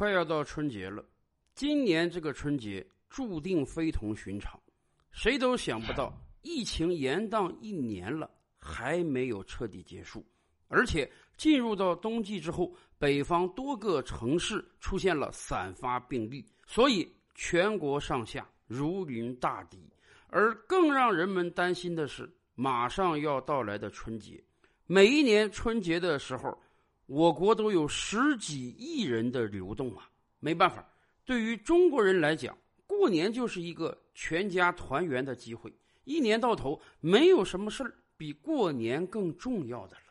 快要到春节了，今年这个春节注定非同寻常，谁都想不到，疫情延宕一年了还没有彻底结束，而且进入到冬季之后，北方多个城市出现了散发病例，所以全国上下如临大敌。而更让人们担心的是，马上要到来的春节，每一年春节的时候。我国都有十几亿人的流动啊，没办法，对于中国人来讲，过年就是一个全家团圆的机会。一年到头，没有什么事儿比过年更重要的了。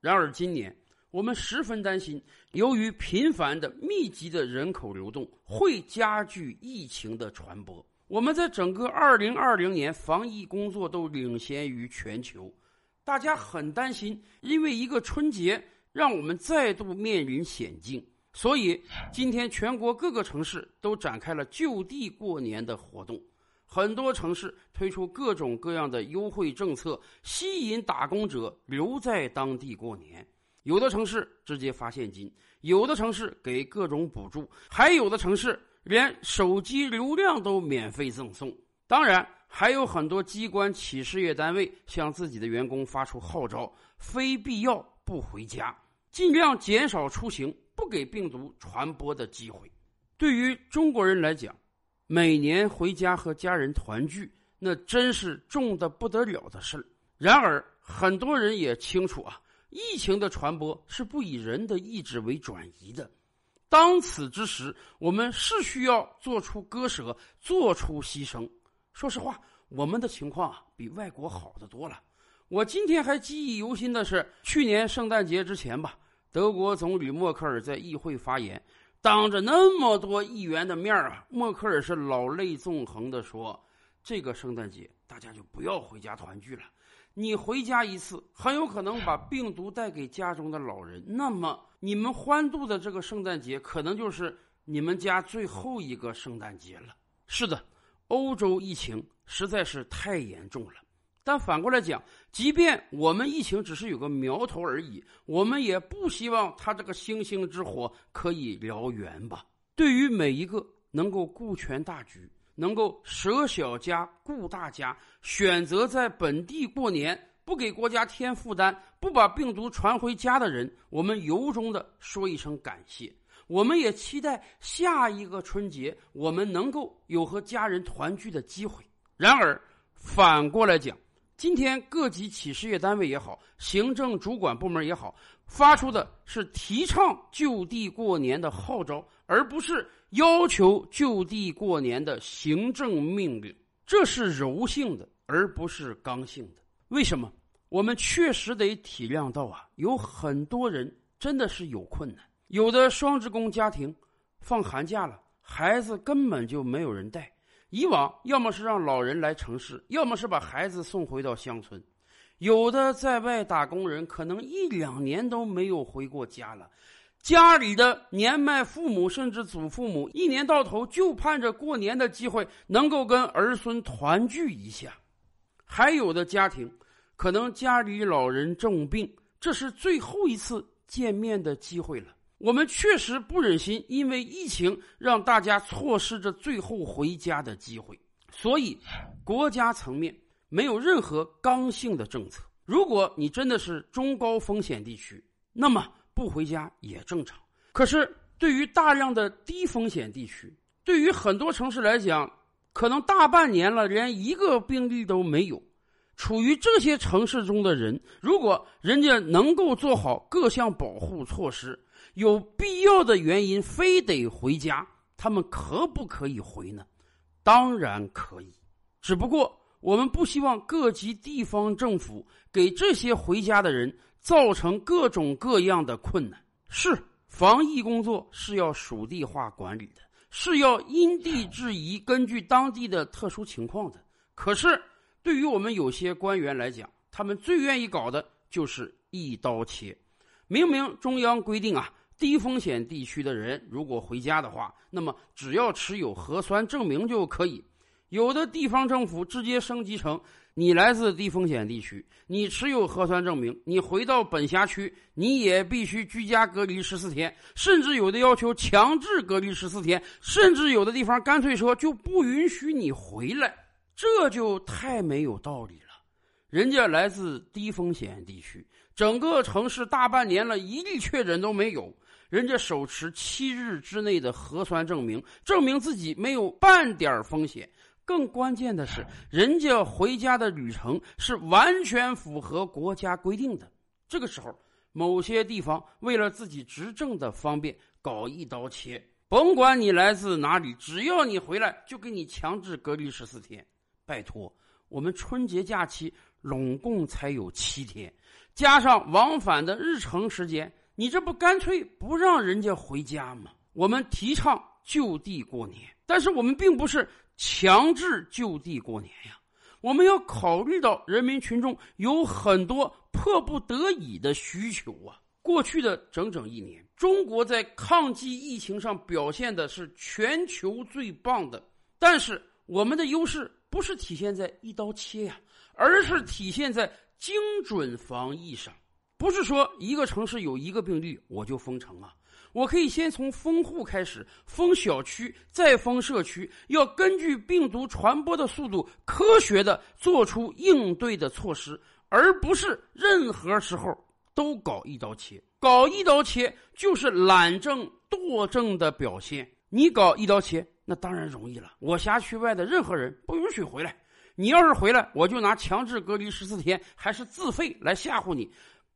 然而，今年我们十分担心，由于频繁的、密集的人口流动，会加剧疫情的传播。我们在整个二零二零年防疫工作都领先于全球，大家很担心，因为一个春节。让我们再度面临险境，所以今天全国各个城市都展开了就地过年的活动，很多城市推出各种各样的优惠政策，吸引打工者留在当地过年。有的城市直接发现金，有的城市给各种补助，还有的城市连手机流量都免费赠送。当然，还有很多机关企事业单位向自己的员工发出号召：非必要不回家。尽量减少出行，不给病毒传播的机会。对于中国人来讲，每年回家和家人团聚，那真是重的不得了的事儿。然而，很多人也清楚啊，疫情的传播是不以人的意志为转移的。当此之时，我们是需要做出割舍，做出牺牲。说实话，我们的情况啊，比外国好得多了。我今天还记忆犹新的是，去年圣诞节之前吧。德国总理默克尔在议会发言，当着那么多议员的面啊，默克尔是老泪纵横的说：“这个圣诞节大家就不要回家团聚了，你回家一次，很有可能把病毒带给家中的老人。那么你们欢度的这个圣诞节，可能就是你们家最后一个圣诞节了。”是的，欧洲疫情实在是太严重了。但反过来讲，即便我们疫情只是有个苗头而已，我们也不希望它这个星星之火可以燎原吧。对于每一个能够顾全大局、能够舍小家顾大家、选择在本地过年、不给国家添负担、不把病毒传回家的人，我们由衷的说一声感谢。我们也期待下一个春节，我们能够有和家人团聚的机会。然而，反过来讲，今天各级企事业单位也好，行政主管部门也好，发出的是提倡就地过年的号召，而不是要求就地过年的行政命令。这是柔性的，而不是刚性的。为什么？我们确实得体谅到啊，有很多人真的是有困难，有的双职工家庭放寒假了，孩子根本就没有人带。以往要么是让老人来城市，要么是把孩子送回到乡村。有的在外打工人可能一两年都没有回过家了，家里的年迈父母甚至祖父母一年到头就盼着过年的机会能够跟儿孙团聚一下。还有的家庭可能家里老人重病，这是最后一次见面的机会了。我们确实不忍心，因为疫情让大家错失着最后回家的机会，所以国家层面没有任何刚性的政策。如果你真的是中高风险地区，那么不回家也正常。可是对于大量的低风险地区，对于很多城市来讲，可能大半年了连一个病例都没有。处于这些城市中的人，如果人家能够做好各项保护措施，有必要的原因非得回家，他们可不可以回呢？当然可以，只不过我们不希望各级地方政府给这些回家的人造成各种各样的困难。是防疫工作是要属地化管理的，是要因地制宜，根据当地的特殊情况的。可是。对于我们有些官员来讲，他们最愿意搞的就是一刀切。明明中央规定啊，低风险地区的人如果回家的话，那么只要持有核酸证明就可以。有的地方政府直接升级成你来自低风险地区，你持有核酸证明，你回到本辖区，你也必须居家隔离十四天，甚至有的要求强制隔离十四天，甚至有的地方干脆说就不允许你回来，这就太没有道理了。人家来自低风险地区，整个城市大半年了，一例确诊都没有。人家手持七日之内的核酸证明，证明自己没有半点风险。更关键的是，人家回家的旅程是完全符合国家规定的。这个时候，某些地方为了自己执政的方便，搞一刀切，甭管你来自哪里，只要你回来，就给你强制隔离十四天。拜托，我们春节假期拢共才有七天，加上往返的日程时间，你这不干脆不让人家回家吗？我们提倡就地过年，但是我们并不是。强制就地过年呀！我们要考虑到人民群众有很多迫不得已的需求啊。过去的整整一年，中国在抗击疫情上表现的是全球最棒的。但是我们的优势不是体现在一刀切呀，而是体现在精准防疫上。不是说一个城市有一个病例我就封城啊。我可以先从封户开始，封小区，再封社区，要根据病毒传播的速度，科学的做出应对的措施，而不是任何时候都搞一刀切。搞一刀切就是懒政惰政的表现。你搞一刀切，那当然容易了。我辖区外的任何人不允许回来，你要是回来，我就拿强制隔离十四天，还是自费来吓唬你，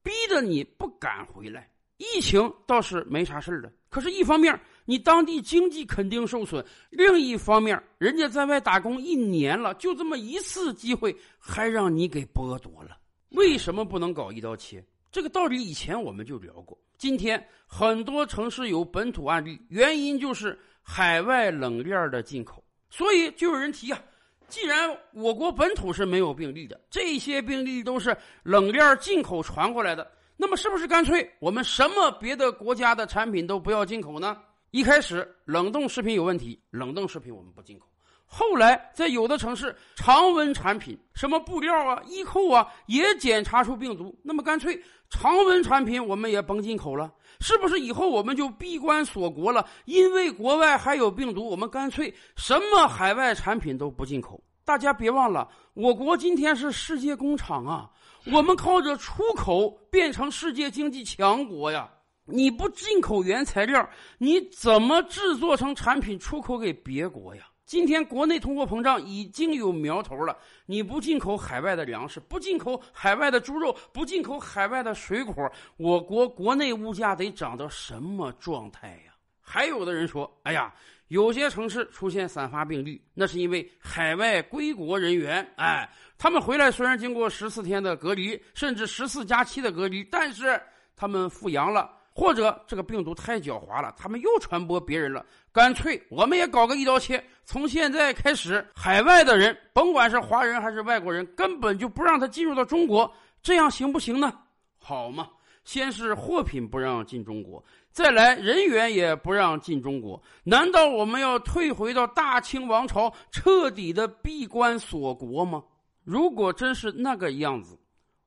逼得你不敢回来。疫情倒是没啥事儿了，可是，一方面你当地经济肯定受损；另一方面，人家在外打工一年了，就这么一次机会，还让你给剥夺了。为什么不能搞一刀切？这个道理以前我们就聊过。今天很多城市有本土案例，原因就是海外冷链的进口，所以就有人提啊，既然我国本土是没有病例的，这些病例都是冷链进口传过来的。那么是不是干脆我们什么别的国家的产品都不要进口呢？一开始冷冻食品有问题，冷冻食品我们不进口。后来在有的城市，常温产品，什么布料啊、衣扣啊，也检查出病毒。那么干脆常温产品我们也甭进口了，是不是以后我们就闭关锁国了？因为国外还有病毒，我们干脆什么海外产品都不进口。大家别忘了，我国今天是世界工厂啊。我们靠着出口变成世界经济强国呀！你不进口原材料，你怎么制作成产品出口给别国呀？今天国内通货膨胀已经有苗头了，你不进口海外的粮食，不进口海外的猪肉，不进口海外的水果，我国国内物价得涨到什么状态呀？还有的人说：“哎呀。”有些城市出现散发病例，那是因为海外归国人员，哎，他们回来虽然经过十四天的隔离，甚至十四加七的隔离，但是他们复阳了，或者这个病毒太狡猾了，他们又传播别人了。干脆我们也搞个一刀切，从现在开始，海外的人，甭管是华人还是外国人，根本就不让他进入到中国，这样行不行呢？好嘛，先是货品不让进中国。再来，人员也不让进中国，难道我们要退回到大清王朝，彻底的闭关锁国吗？如果真是那个样子，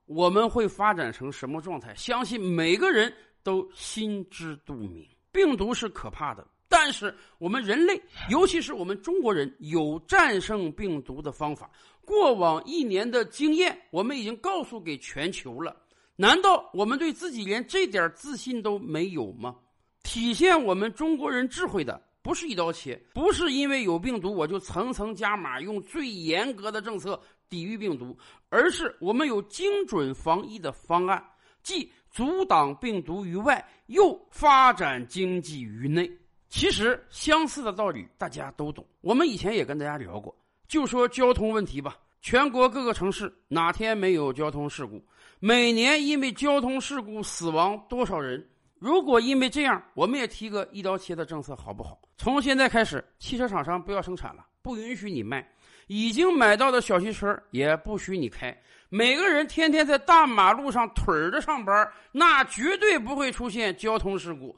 我们会发展成什么状态？相信每个人都心知肚明。病毒是可怕的，但是我们人类，尤其是我们中国人，有战胜病毒的方法。过往一年的经验，我们已经告诉给全球了。难道我们对自己连这点自信都没有吗？体现我们中国人智慧的，不是一刀切，不是因为有病毒我就层层加码，用最严格的政策抵御病毒，而是我们有精准防疫的方案，既阻挡病毒于外，又发展经济于内。其实相似的道理大家都懂，我们以前也跟大家聊过，就说交通问题吧。全国各个城市哪天没有交通事故？每年因为交通事故死亡多少人？如果因为这样，我们也提个一刀切的政策，好不好？从现在开始，汽车厂商不要生产了，不允许你卖；已经买到的小汽车也不许你开。每个人天天在大马路上腿儿着上班，那绝对不会出现交通事故。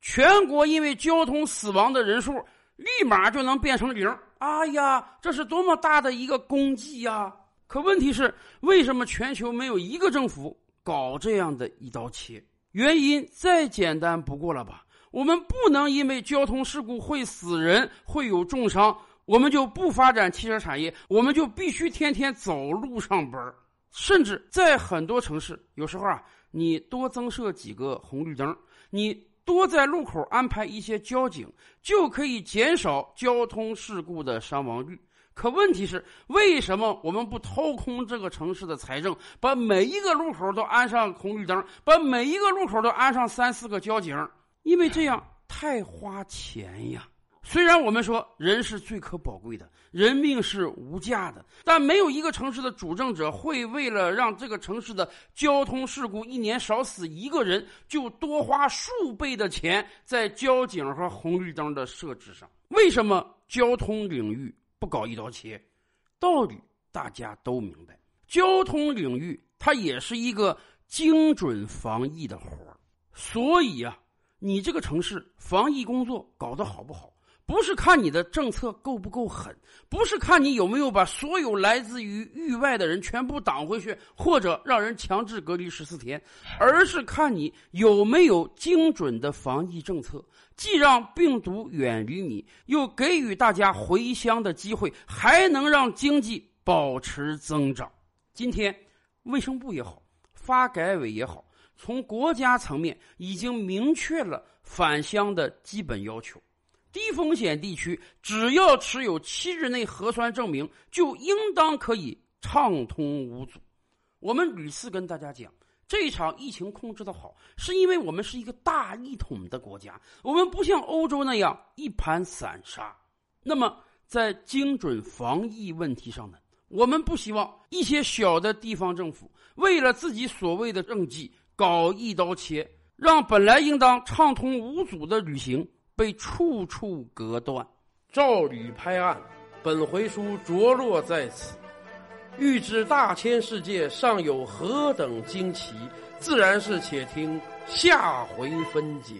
全国因为交通死亡的人数立马就能变成零。哎呀，这是多么大的一个功绩呀！可问题是，为什么全球没有一个政府搞这样的一刀切？原因再简单不过了吧？我们不能因为交通事故会死人、会有重伤，我们就不发展汽车产业，我们就必须天天走路上班。甚至在很多城市，有时候啊，你多增设几个红绿灯，你多在路口安排一些交警，就可以减少交通事故的伤亡率。可问题是，为什么我们不掏空这个城市的财政，把每一个路口都安上红绿灯，把每一个路口都安上三四个交警？因为这样太花钱呀。虽然我们说人是最可宝贵的，人命是无价的，但没有一个城市的主政者会为了让这个城市的交通事故一年少死一个人，就多花数倍的钱在交警和红绿灯的设置上。为什么交通领域不搞一刀切？道理大家都明白，交通领域它也是一个精准防疫的活儿，所以呀。你这个城市防疫工作搞得好不好，不是看你的政策够不够狠，不是看你有没有把所有来自于域外的人全部挡回去，或者让人强制隔离十四天，而是看你有没有精准的防疫政策，既让病毒远离你，又给予大家回乡的机会，还能让经济保持增长。今天，卫生部也好，发改委也好。从国家层面已经明确了返乡的基本要求，低风险地区只要持有七日内核酸证明，就应当可以畅通无阻。我们屡次跟大家讲，这场疫情控制的好，是因为我们是一个大一统的国家，我们不像欧洲那样一盘散沙。那么，在精准防疫问题上呢，我们不希望一些小的地方政府为了自己所谓的政绩。搞一刀切，让本来应当畅通无阻的旅行被处处隔断。照吕拍案，本回书着落在此。欲知大千世界尚有何等惊奇，自然是且听下回分解。